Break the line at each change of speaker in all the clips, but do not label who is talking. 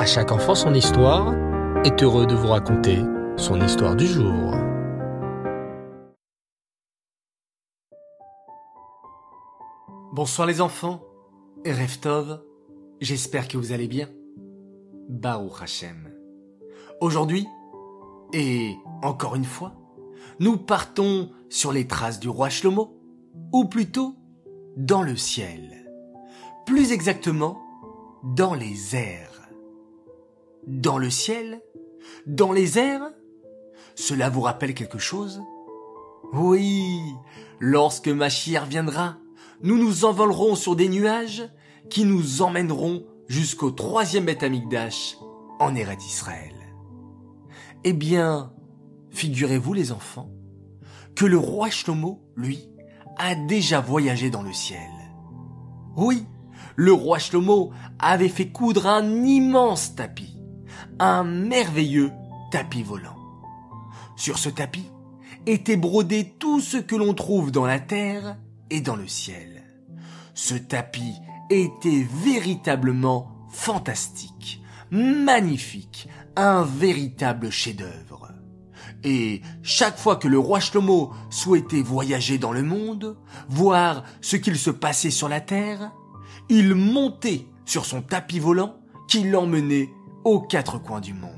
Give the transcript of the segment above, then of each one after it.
À chaque enfant son histoire est heureux de vous raconter son histoire du jour.
Bonsoir les enfants, Reftov, j'espère que vous allez bien. Baruch Hashem. Aujourd'hui, et encore une fois, nous partons sur les traces du roi Shlomo, ou plutôt dans le ciel. Plus exactement, dans les airs. Dans le ciel Dans les airs Cela vous rappelle quelque chose? Oui, lorsque ma chère viendra, nous nous envolerons sur des nuages qui nous emmèneront jusqu'au troisième Betamikdash en Eretz d'Israël. Eh bien, figurez-vous les enfants, que le roi Shlomo, lui, a déjà voyagé dans le ciel. Oui, le roi Shlomo avait fait coudre un immense tapis, un merveilleux tapis volant. Sur ce tapis était brodé tout ce que l'on trouve dans la terre et dans le ciel. Ce tapis était véritablement fantastique, magnifique, un véritable chef-d'œuvre. Et chaque fois que le roi Shlomo souhaitait voyager dans le monde, voir ce qu'il se passait sur la terre, il montait sur son tapis volant qui l'emmenait aux quatre coins du monde.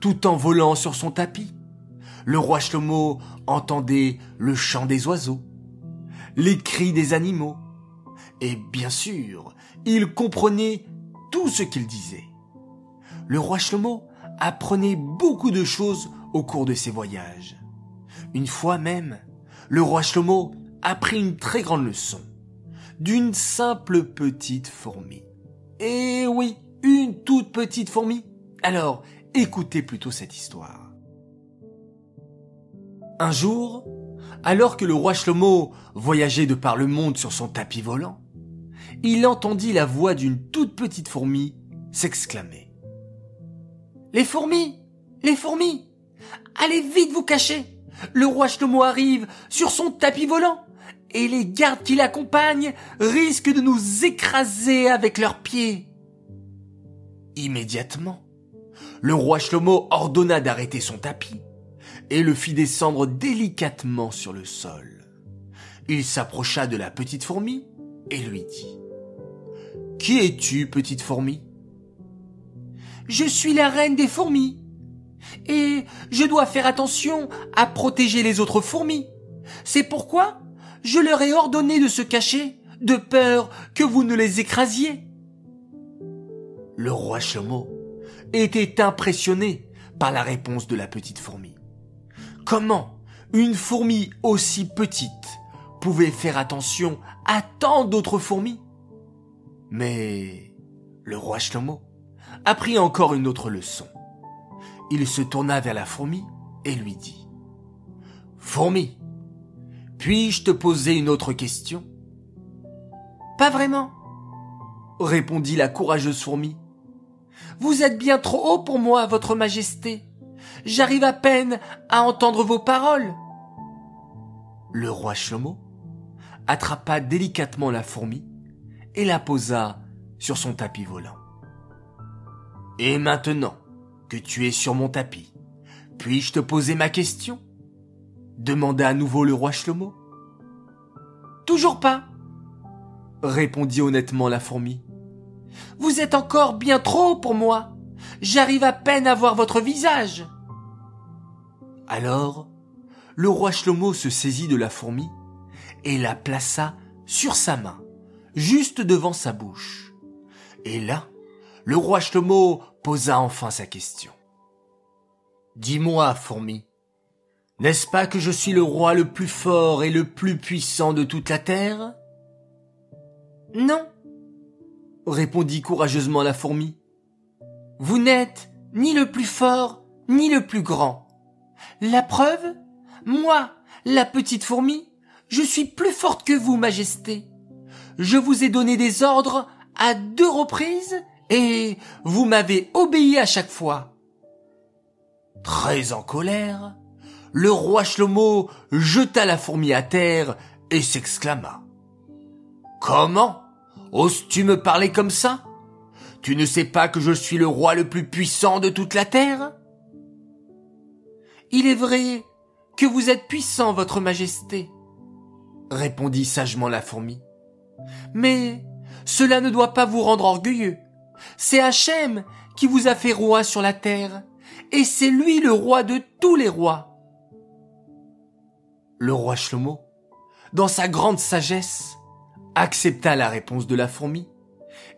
Tout en volant sur son tapis, le roi Shlomo entendait le chant des oiseaux, les cris des animaux, et bien sûr, il comprenait tout ce qu'il disait. Le roi Shlomo apprenait beaucoup de choses au cours de ses voyages. Une fois même, le roi Shlomo apprit une très grande leçon d'une simple petite fourmi. Eh oui, une toute petite fourmi. Alors, écoutez plutôt cette histoire. Un jour, alors que le roi Shlomo voyageait de par le monde sur son tapis volant, il entendit la voix d'une toute petite fourmi s'exclamer. Les fourmis Les fourmis Allez vite vous cacher Le roi Shlomo arrive sur son tapis volant et les gardes qui l'accompagnent risquent de nous écraser avec leurs pieds. Immédiatement, le roi Shlomo ordonna d'arrêter son tapis et le fit descendre délicatement sur le sol. Il s'approcha de la petite fourmi et lui dit Qui es-tu, petite fourmi Je suis la reine des fourmis et je dois faire attention à protéger les autres fourmis. C'est pourquoi je leur ai ordonné de se cacher, de peur que vous ne les écrasiez. Le roi Chameau était impressionné par la réponse de la petite fourmi. Comment une fourmi aussi petite pouvait faire attention à tant d'autres fourmis? Mais le roi Shlomo apprit encore une autre leçon. Il se tourna vers la fourmi et lui dit Fourmi, puis-je te poser une autre question? Pas vraiment, répondit la courageuse fourmi. Vous êtes bien trop haut pour moi, votre majesté. J'arrive à peine à entendre vos paroles. Le roi Shlomo attrapa délicatement la fourmi et la posa sur son tapis volant. Et maintenant que tu es sur mon tapis, puis-je te poser ma question? demanda à nouveau le roi Shlomo. Toujours pas, répondit honnêtement la fourmi. Vous êtes encore bien trop pour moi. J'arrive à peine à voir votre visage. Alors, le roi Shlomo se saisit de la fourmi et la plaça sur sa main, juste devant sa bouche. Et là, le roi Shlomo posa enfin sa question. Dis-moi, fourmi, n'est-ce pas que je suis le roi le plus fort et le plus puissant de toute la terre? Non, répondit courageusement la fourmi. Vous n'êtes ni le plus fort, ni le plus grand. La preuve Moi, la petite fourmi, je suis plus forte que vous, Majesté. Je vous ai donné des ordres à deux reprises et vous m'avez obéi à chaque fois. Très en colère, le roi Shlomo jeta la fourmi à terre et s'exclama. Comment? Oses-tu me parler comme ça? Tu ne sais pas que je suis le roi le plus puissant de toute la terre? Il est vrai que vous êtes puissant, votre majesté, répondit sagement la fourmi. Mais cela ne doit pas vous rendre orgueilleux. C'est Hachem qui vous a fait roi sur la terre, et c'est lui le roi de tous les rois. Le roi Shlomo, dans sa grande sagesse, accepta la réponse de la fourmi.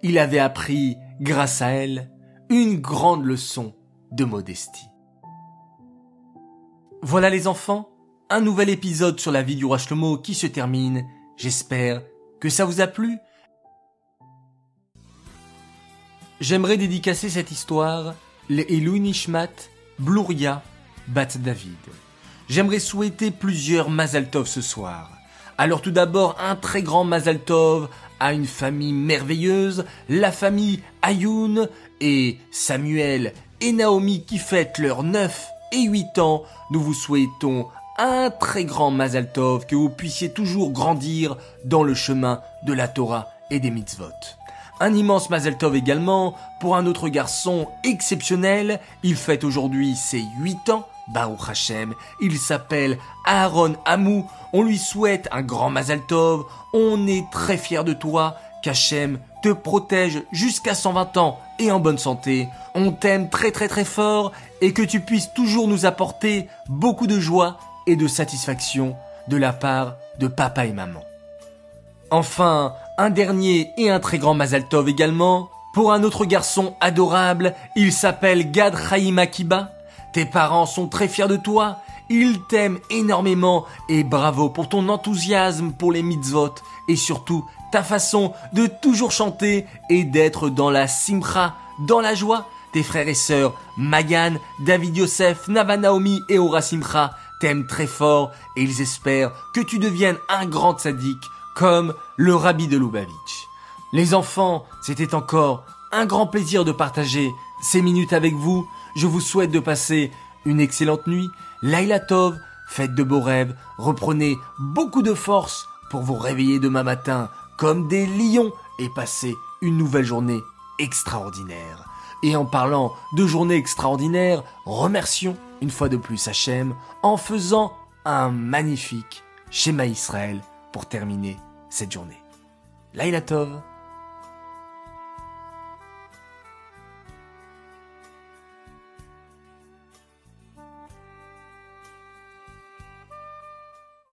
Il avait appris, grâce à elle, une grande leçon de modestie. Voilà les enfants, un nouvel épisode sur la vie du roi Shlomo qui se termine. J'espère que ça vous a plu. J'aimerais dédicacer cette histoire les Elou Nishmat, Bluria, Bat David. J'aimerais souhaiter plusieurs Mazaltov ce soir. Alors tout d'abord, un très grand Mazaltov à une famille merveilleuse, la famille Ayoun et Samuel et Naomi qui fêtent leurs 9 et 8 ans. Nous vous souhaitons un très grand Mazaltov, que vous puissiez toujours grandir dans le chemin de la Torah et des mitzvot. Un immense Mazeltov également pour un autre garçon exceptionnel. Il fête aujourd'hui ses 8 ans. Baruch Hashem. Il s'appelle Aaron Amou. On lui souhaite un grand Mazaltov. On est très fiers de toi. Qu'Hachem te protège jusqu'à 120 ans et en bonne santé. On t'aime très très très fort et que tu puisses toujours nous apporter beaucoup de joie et de satisfaction de la part de papa et maman. Enfin, un dernier et un très grand Mazaltov également, pour un autre garçon adorable, il s'appelle Gad Chaim Akiba. Tes parents sont très fiers de toi, ils t'aiment énormément et bravo pour ton enthousiasme pour les mitzvot et surtout ta façon de toujours chanter et d'être dans la simcha, dans la joie. Tes frères et sœurs Magan, David Yosef, Nava Naomi et Ora Simcha t'aiment très fort et ils espèrent que tu deviennes un grand sadique comme le rabbi de Lubavitch. Les enfants, c'était encore un grand plaisir de partager ces minutes avec vous. Je vous souhaite de passer une excellente nuit. Laila Tov, faites de beaux rêves, reprenez beaucoup de force pour vous réveiller demain matin comme des lions et passer une nouvelle journée extraordinaire. Et en parlant de journée extraordinaire, remercions une fois de plus Hachem en faisant un magnifique schéma Israël pour terminer cette journée. Laila Tov